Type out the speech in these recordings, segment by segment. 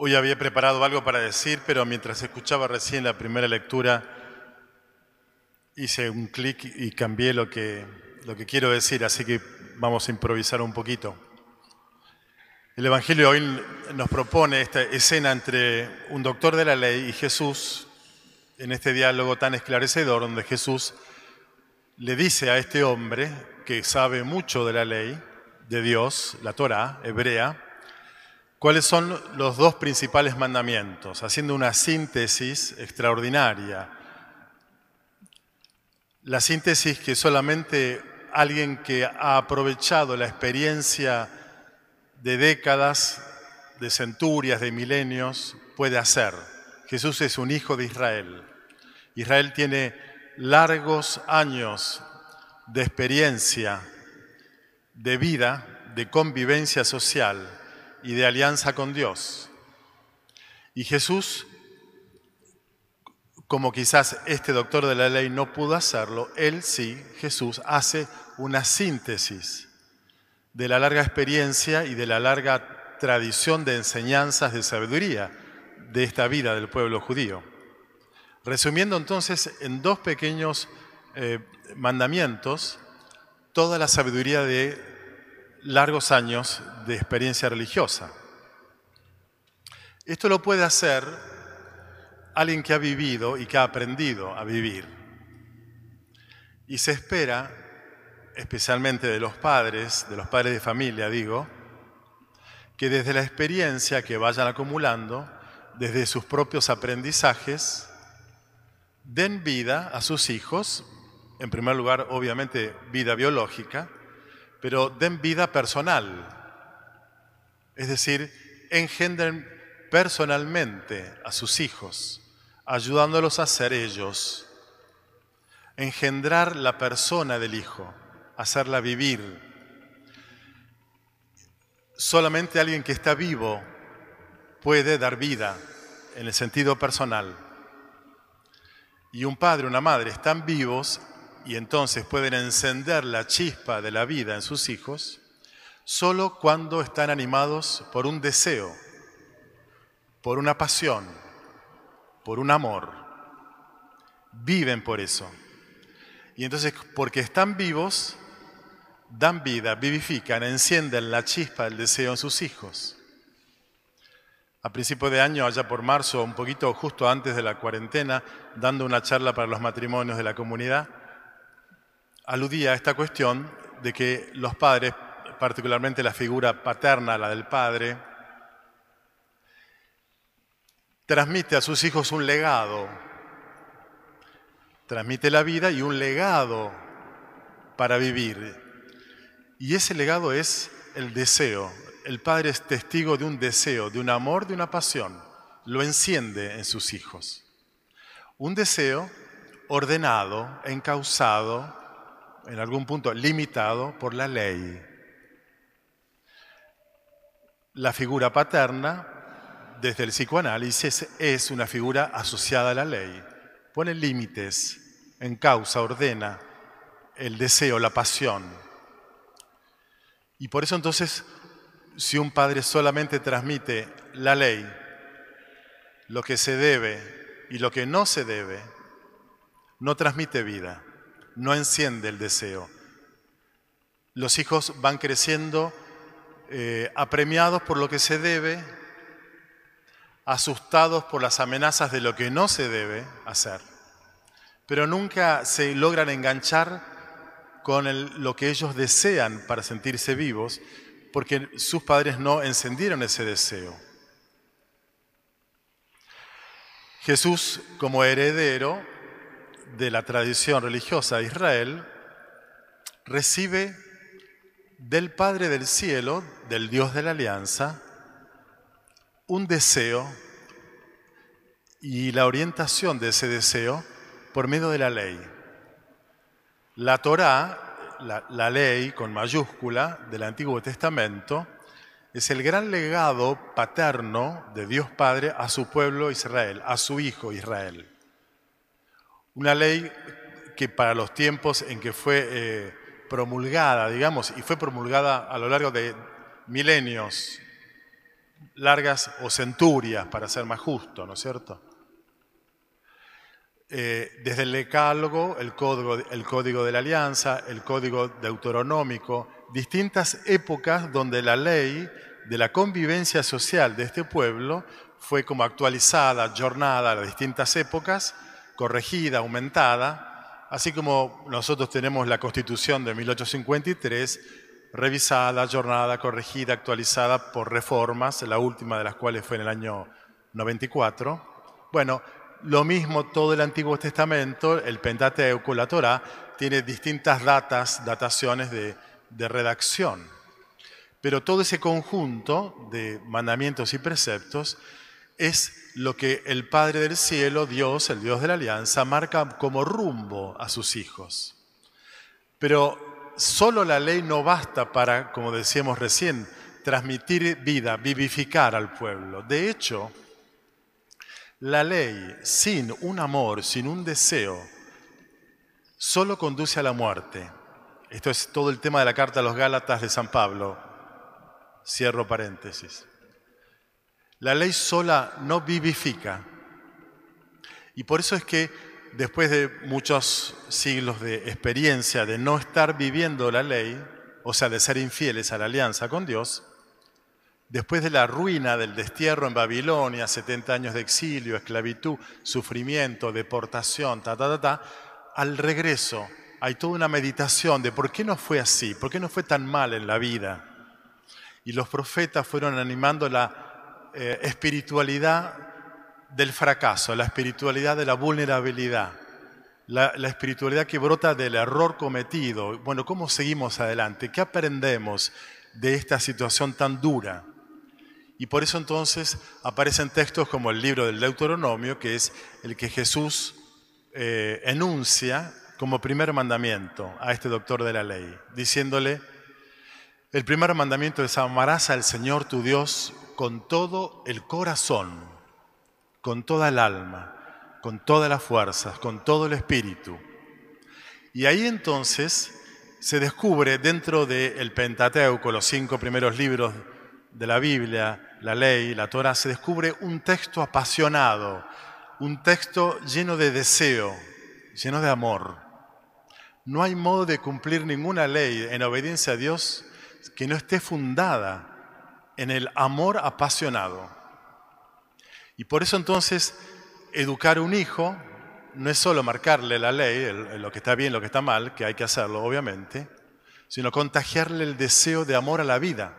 Hoy había preparado algo para decir, pero mientras escuchaba recién la primera lectura, hice un clic y cambié lo que, lo que quiero decir, así que vamos a improvisar un poquito. El Evangelio hoy nos propone esta escena entre un doctor de la ley y Jesús, en este diálogo tan esclarecedor, donde Jesús le dice a este hombre que sabe mucho de la ley de Dios, la Torah hebrea, cuáles son los dos principales mandamientos, haciendo una síntesis extraordinaria. La síntesis que solamente alguien que ha aprovechado la experiencia de décadas, de centurias, de milenios, puede hacer. Jesús es un hijo de Israel. Israel tiene largos años de experiencia, de vida, de convivencia social y de alianza con Dios. Y Jesús, como quizás este doctor de la ley no pudo hacerlo, él sí, Jesús, hace una síntesis de la larga experiencia y de la larga tradición de enseñanzas de sabiduría de esta vida del pueblo judío. Resumiendo entonces en dos pequeños eh, mandamientos toda la sabiduría de largos años de experiencia religiosa. Esto lo puede hacer alguien que ha vivido y que ha aprendido a vivir. Y se espera, especialmente de los padres, de los padres de familia, digo, que desde la experiencia que vayan acumulando, desde sus propios aprendizajes, den vida a sus hijos, en primer lugar, obviamente, vida biológica, pero den vida personal. Es decir, engendren personalmente a sus hijos, ayudándolos a ser ellos. Engendrar la persona del hijo, hacerla vivir. Solamente alguien que está vivo puede dar vida en el sentido personal. Y un padre, una madre están vivos y entonces pueden encender la chispa de la vida en sus hijos solo cuando están animados por un deseo, por una pasión, por un amor. Viven por eso. Y entonces, porque están vivos, dan vida, vivifican, encienden la chispa del deseo en sus hijos. A principio de año, allá por marzo, un poquito justo antes de la cuarentena, dando una charla para los matrimonios de la comunidad, aludía a esta cuestión de que los padres, particularmente la figura paterna, la del padre, transmite a sus hijos un legado, transmite la vida y un legado para vivir. Y ese legado es el deseo. El padre es testigo de un deseo, de un amor, de una pasión. Lo enciende en sus hijos. Un deseo ordenado, encausado, en algún punto limitado por la ley. La figura paterna, desde el psicoanálisis, es una figura asociada a la ley. Pone límites, en causa, ordena el deseo, la pasión. Y por eso entonces, si un padre solamente transmite la ley, lo que se debe y lo que no se debe, no transmite vida no enciende el deseo. Los hijos van creciendo eh, apremiados por lo que se debe, asustados por las amenazas de lo que no se debe hacer, pero nunca se logran enganchar con lo que ellos desean para sentirse vivos, porque sus padres no encendieron ese deseo. Jesús, como heredero, de la tradición religiosa de Israel, recibe del Padre del Cielo, del Dios de la Alianza, un deseo y la orientación de ese deseo por medio de la ley. La Torá, la, la ley con mayúscula del Antiguo Testamento, es el gran legado paterno de Dios Padre a su pueblo Israel, a su hijo Israel. Una ley que para los tiempos en que fue eh, promulgada, digamos, y fue promulgada a lo largo de milenios, largas o centurias, para ser más justo, ¿no es cierto? Eh, desde el decálogo, el código, el código de la alianza, el código deuteronómico, distintas épocas donde la ley de la convivencia social de este pueblo fue como actualizada, jornada a las distintas épocas, corregida, aumentada, así como nosotros tenemos la Constitución de 1853, revisada, jornada, corregida, actualizada por reformas, la última de las cuales fue en el año 94. Bueno, lo mismo todo el Antiguo Testamento, el Pentateuco, la Torá, tiene distintas datas, dataciones de, de redacción. Pero todo ese conjunto de mandamientos y preceptos es lo que el Padre del Cielo, Dios, el Dios de la Alianza, marca como rumbo a sus hijos. Pero solo la ley no basta para, como decíamos recién, transmitir vida, vivificar al pueblo. De hecho, la ley sin un amor, sin un deseo, solo conduce a la muerte. Esto es todo el tema de la carta a los Gálatas de San Pablo. Cierro paréntesis. La ley sola no vivifica. Y por eso es que después de muchos siglos de experiencia de no estar viviendo la ley, o sea, de ser infieles a la alianza con Dios, después de la ruina del destierro en Babilonia, 70 años de exilio, esclavitud, sufrimiento, deportación, ta, ta, ta, ta, al regreso hay toda una meditación de por qué no fue así, por qué no fue tan mal en la vida. Y los profetas fueron animando la eh, espiritualidad del fracaso, la espiritualidad de la vulnerabilidad, la, espiritualidad que brota del error cometido. Bueno, ¿cómo seguimos adelante? ¿Qué aprendemos de esta situación tan dura? Y por eso entonces aparecen textos como el libro del Deuteronomio, que es el que Jesús eh, enuncia como primer mandamiento a este doctor de la ley, diciéndole, el primer mandamiento es amarás al Señor tu Dios con todo el corazón, con toda el alma, con todas las fuerzas, con todo el espíritu. Y ahí entonces se descubre dentro del Pentateuco, los cinco primeros libros de la Biblia, la ley, la Torah, se descubre un texto apasionado, un texto lleno de deseo, lleno de amor. No hay modo de cumplir ninguna ley en obediencia a Dios que no esté fundada en el amor apasionado. Y por eso entonces educar a un hijo no es solo marcarle la ley, lo que está bien, lo que está mal, que hay que hacerlo obviamente, sino contagiarle el deseo de amor a la vida.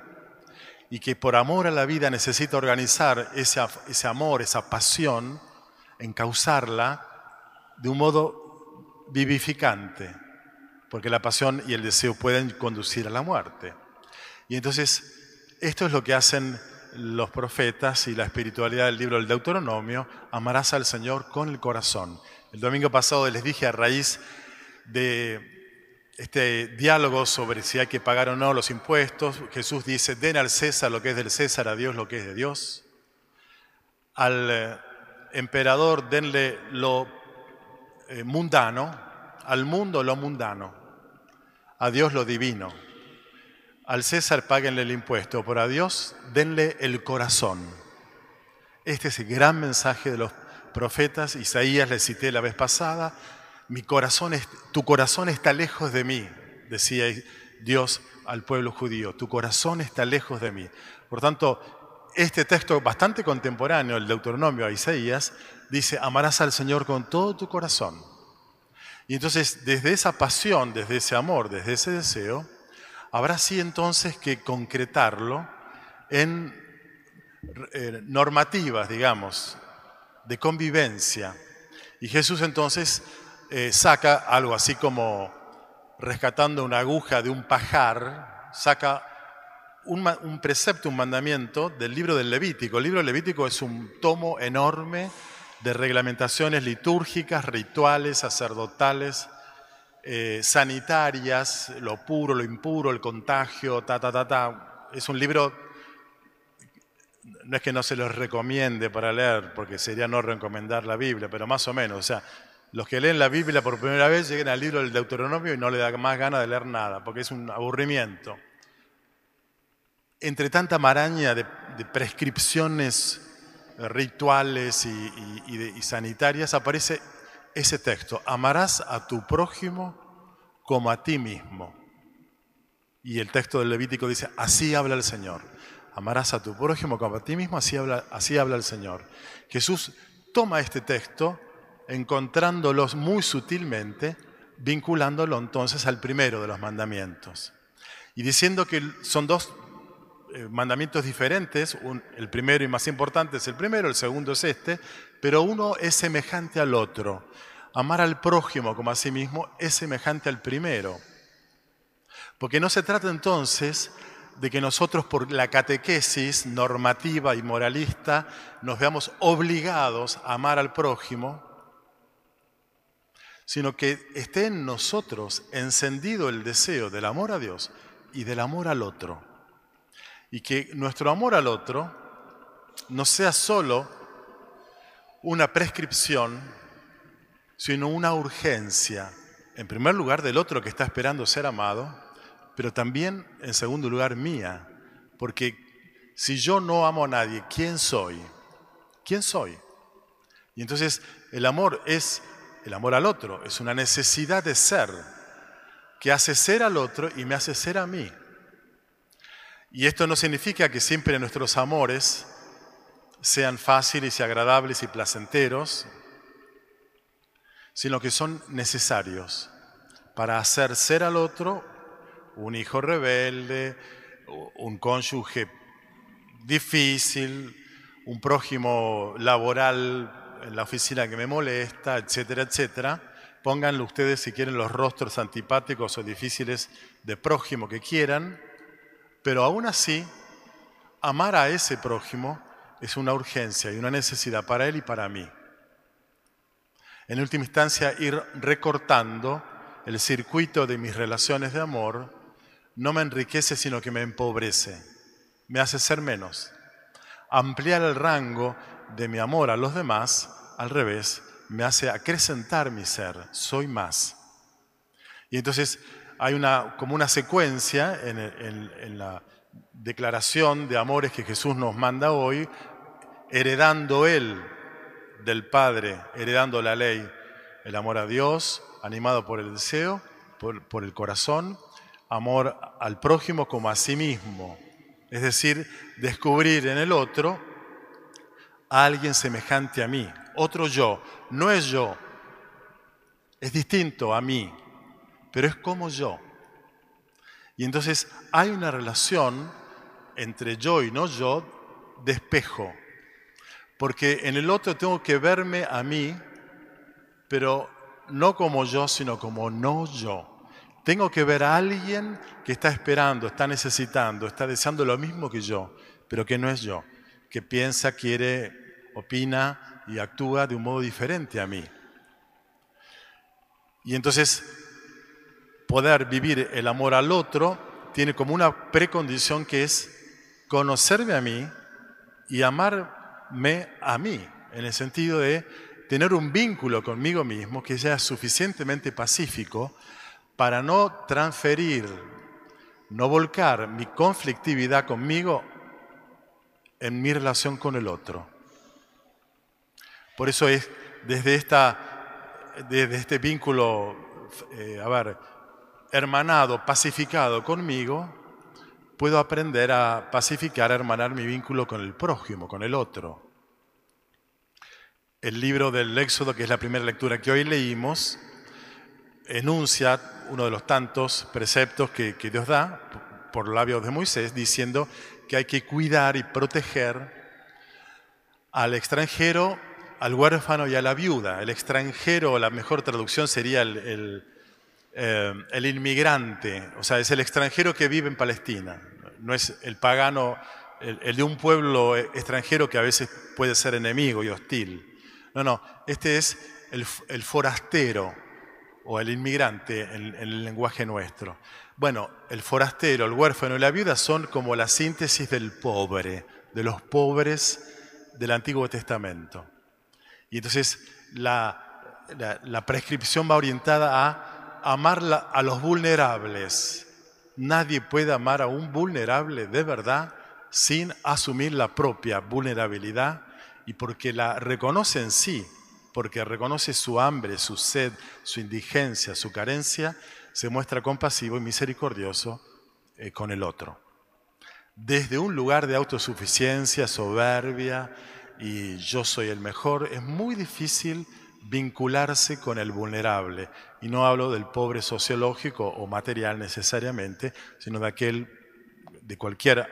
Y que por amor a la vida necesita organizar ese, ese amor, esa pasión, encauzarla de un modo vivificante, porque la pasión y el deseo pueden conducir a la muerte. Y entonces esto es lo que hacen los profetas y la espiritualidad del libro del Deuteronomio, amarás al Señor con el corazón. El domingo pasado les dije a raíz de este diálogo sobre si hay que pagar o no los impuestos, Jesús dice, den al César lo que es del César, a Dios lo que es de Dios. Al eh, emperador denle lo eh, mundano, al mundo lo mundano, a Dios lo divino. Al César páguenle el impuesto, pero a Dios denle el corazón. Este es el gran mensaje de los profetas. Isaías le cité la vez pasada. Mi corazón tu corazón está lejos de mí, decía Dios al pueblo judío. Tu corazón está lejos de mí. Por tanto, este texto bastante contemporáneo, el Deuteronomio a Isaías, dice, amarás al Señor con todo tu corazón. Y entonces, desde esa pasión, desde ese amor, desde ese deseo, habrá sí entonces que concretarlo en eh, normativas, digamos, de convivencia. Y Jesús entonces eh, saca algo así como rescatando una aguja de un pajar, saca un, un, precepto, un mandamiento del libro del Levítico. El libro del Levítico es un tomo enorme de reglamentaciones litúrgicas, rituales, sacerdotales, eh, sanitarias, lo puro, lo impuro, el contagio, ta, ta, ta, ta. Es un libro, no es que no se los recomiende para leer, porque sería no recomendar la Biblia, pero más o menos, o sea, los que leen la Biblia por primera vez lleguen al libro del Deuteronomio y no le da más ganas de leer nada, porque es un aburrimiento. Entre tanta maraña de, de prescripciones rituales y, sanitarias, aparece ese texto, amarás a tu prójimo como a ti mismo. Y el texto del Levítico dice, así habla el Señor. Amarás a tu prójimo como a ti mismo, así habla, así habla el Señor. Jesús toma este texto, encontrándolos muy sutilmente, vinculándolo entonces al primero de los mandamientos. Y diciendo que son dos mandamientos diferentes, el primero y más importante es el primero, el segundo es este, pero uno es semejante al otro. Amar al prójimo como a sí mismo es semejante al primero. Porque no se trata entonces de que nosotros por la catequesis normativa y moralista nos veamos obligados a amar al prójimo, sino que esté en nosotros encendido el deseo del amor a Dios y del amor al otro y que nuestro amor al otro no sea solo una prescripción, sino una urgencia, en primer lugar del otro que está esperando ser amado, pero también en segundo lugar mía, porque si yo no amo a nadie, ¿quién soy? ¿Quién soy? Y entonces el amor es el amor al otro, es una necesidad de ser que hace ser al otro y me hace ser a mí. Y esto no significa que siempre nuestros amores sean fáciles y agradables y placenteros, sino que son necesarios para hacer ser al otro un hijo rebelde, un cónyuge difícil, un prójimo laboral en la oficina que me molesta, etcétera, etcétera. Pónganle ustedes si quieren los rostros antipáticos o difíciles de prójimo que quieran pero aún así, amar a ese prójimo es una urgencia y una necesidad para él y para mí. En última instancia, ir recortando el circuito de mis relaciones de amor no me enriquece, sino que me empobrece, me hace ser menos. Ampliar el rango de mi amor a los demás, al revés, me hace acrecentar mi ser, soy más. Y entonces hay una, como una secuencia en, la declaración de amores que Jesús nos manda hoy, heredando Él del Padre, heredando la ley, el amor a Dios, animado por el deseo, por, por el corazón, amor al prójimo como a sí mismo, es decir, descubrir en el otro a alguien semejante a mí, otro yo, no es yo, es distinto a mí, pero es como yo. Y entonces hay una relación entre yo y no yo de espejo, porque en el otro tengo que verme a mí, pero no como yo, sino como no yo. Tengo que ver a alguien que está esperando, está necesitando, está deseando lo mismo que yo, pero que no es yo, que piensa, quiere, opina y actúa de un modo diferente a mí. Y entonces poder vivir el amor al otro tiene como una precondición que es conocerme a mí y amarme a mí, en el sentido de tener un vínculo conmigo mismo que sea suficientemente pacífico para no transferir, no volcar mi conflictividad conmigo en mi relación con el otro. Por eso es desde, esta, desde este vínculo, eh, a ver, hermanado, pacificado conmigo, puedo aprender a pacificar, a hermanar mi vínculo con el prójimo, con el otro. El libro del Éxodo, que es la primera lectura que hoy leímos, enuncia uno de los tantos preceptos que, Dios da por labios de Moisés, diciendo que hay que cuidar y proteger al extranjero, al huérfano y a la viuda. El extranjero, la mejor traducción sería el eh, el inmigrante, o sea, es el extranjero que vive en Palestina, no es el pagano, el, de un pueblo extranjero que a veces puede ser enemigo y hostil. No, no, este es el, forastero o el inmigrante en, el lenguaje nuestro. Bueno, el forastero, el huérfano y la viuda son como la síntesis del pobre, de los pobres del Antiguo Testamento. Y entonces la, la prescripción va orientada a amar a los vulnerables. Nadie puede amar a un vulnerable de verdad sin asumir la propia vulnerabilidad y porque la reconoce en sí, porque reconoce su hambre, su sed, su indigencia, su carencia, se muestra compasivo y misericordioso eh, con el otro. Desde un lugar de autosuficiencia, soberbia y yo soy el mejor, es muy difícil vincularse con el vulnerable. Y no hablo del pobre sociológico o material necesariamente, sino de aquel de cualquier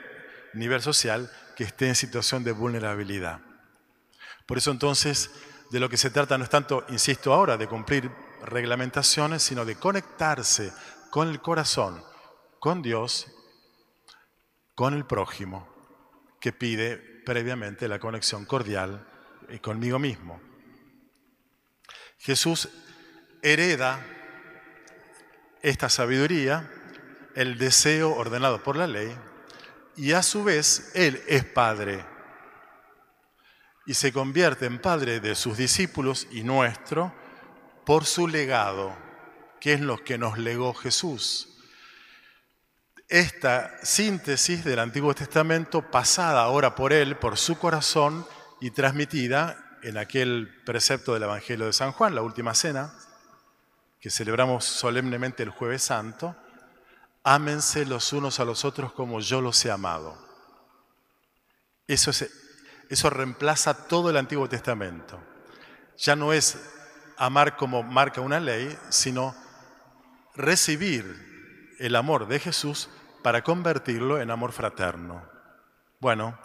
nivel social que esté en situación de vulnerabilidad. Por eso entonces de lo que se trata no es tanto, insisto ahora, de cumplir reglamentaciones, sino de conectarse con el corazón, con Dios, con el prójimo, que pide previamente la conexión cordial conmigo mismo. Jesús hereda esta sabiduría, el deseo ordenado por la ley, y a su vez Él es Padre y se convierte en Padre de sus discípulos y nuestro por su legado, que es lo que nos legó Jesús. Esta síntesis del Antiguo Testamento, pasada ahora por Él, por su corazón y transmitida en aquel precepto del Evangelio de San Juan, la última cena, que celebramos solemnemente el jueves santo, ámense los unos a los otros como yo los he amado. Eso, es, eso reemplaza todo el Antiguo Testamento. Ya no es amar como marca una ley, sino recibir el amor de Jesús para convertirlo en amor fraterno. Bueno,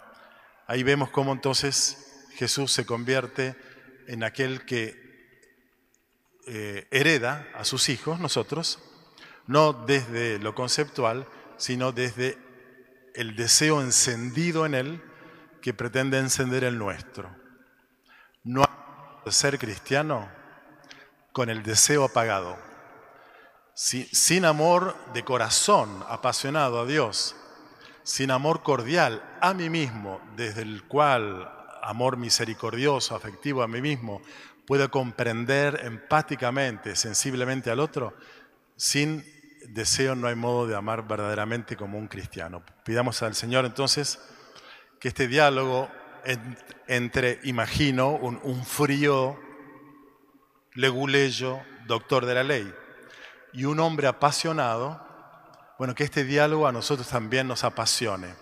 ahí vemos cómo entonces Jesús se convierte en aquel que eh, hereda a sus hijos, nosotros, no desde lo conceptual, sino desde el deseo encendido en él que pretende encender el nuestro. No ser cristiano con el deseo apagado, sin amor de corazón apasionado a Dios, sin amor cordial a mí mismo, desde el cual amor misericordioso, afectivo a mí mismo, puedo comprender empáticamente, sensiblemente al otro, sin deseo no hay modo de amar verdaderamente como un cristiano. Pidamos al Señor entonces que este diálogo entre, imagino, un, frío leguleyo, doctor de la ley, y un hombre apasionado, bueno, que este diálogo a nosotros también nos apasione,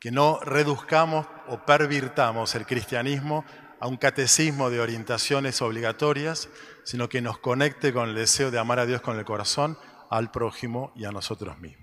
que no reduzcamos o pervirtamos el cristianismo a un catecismo de orientaciones obligatorias, sino que nos conecte con el deseo de amar a Dios con el corazón al prójimo y a nosotros mismos.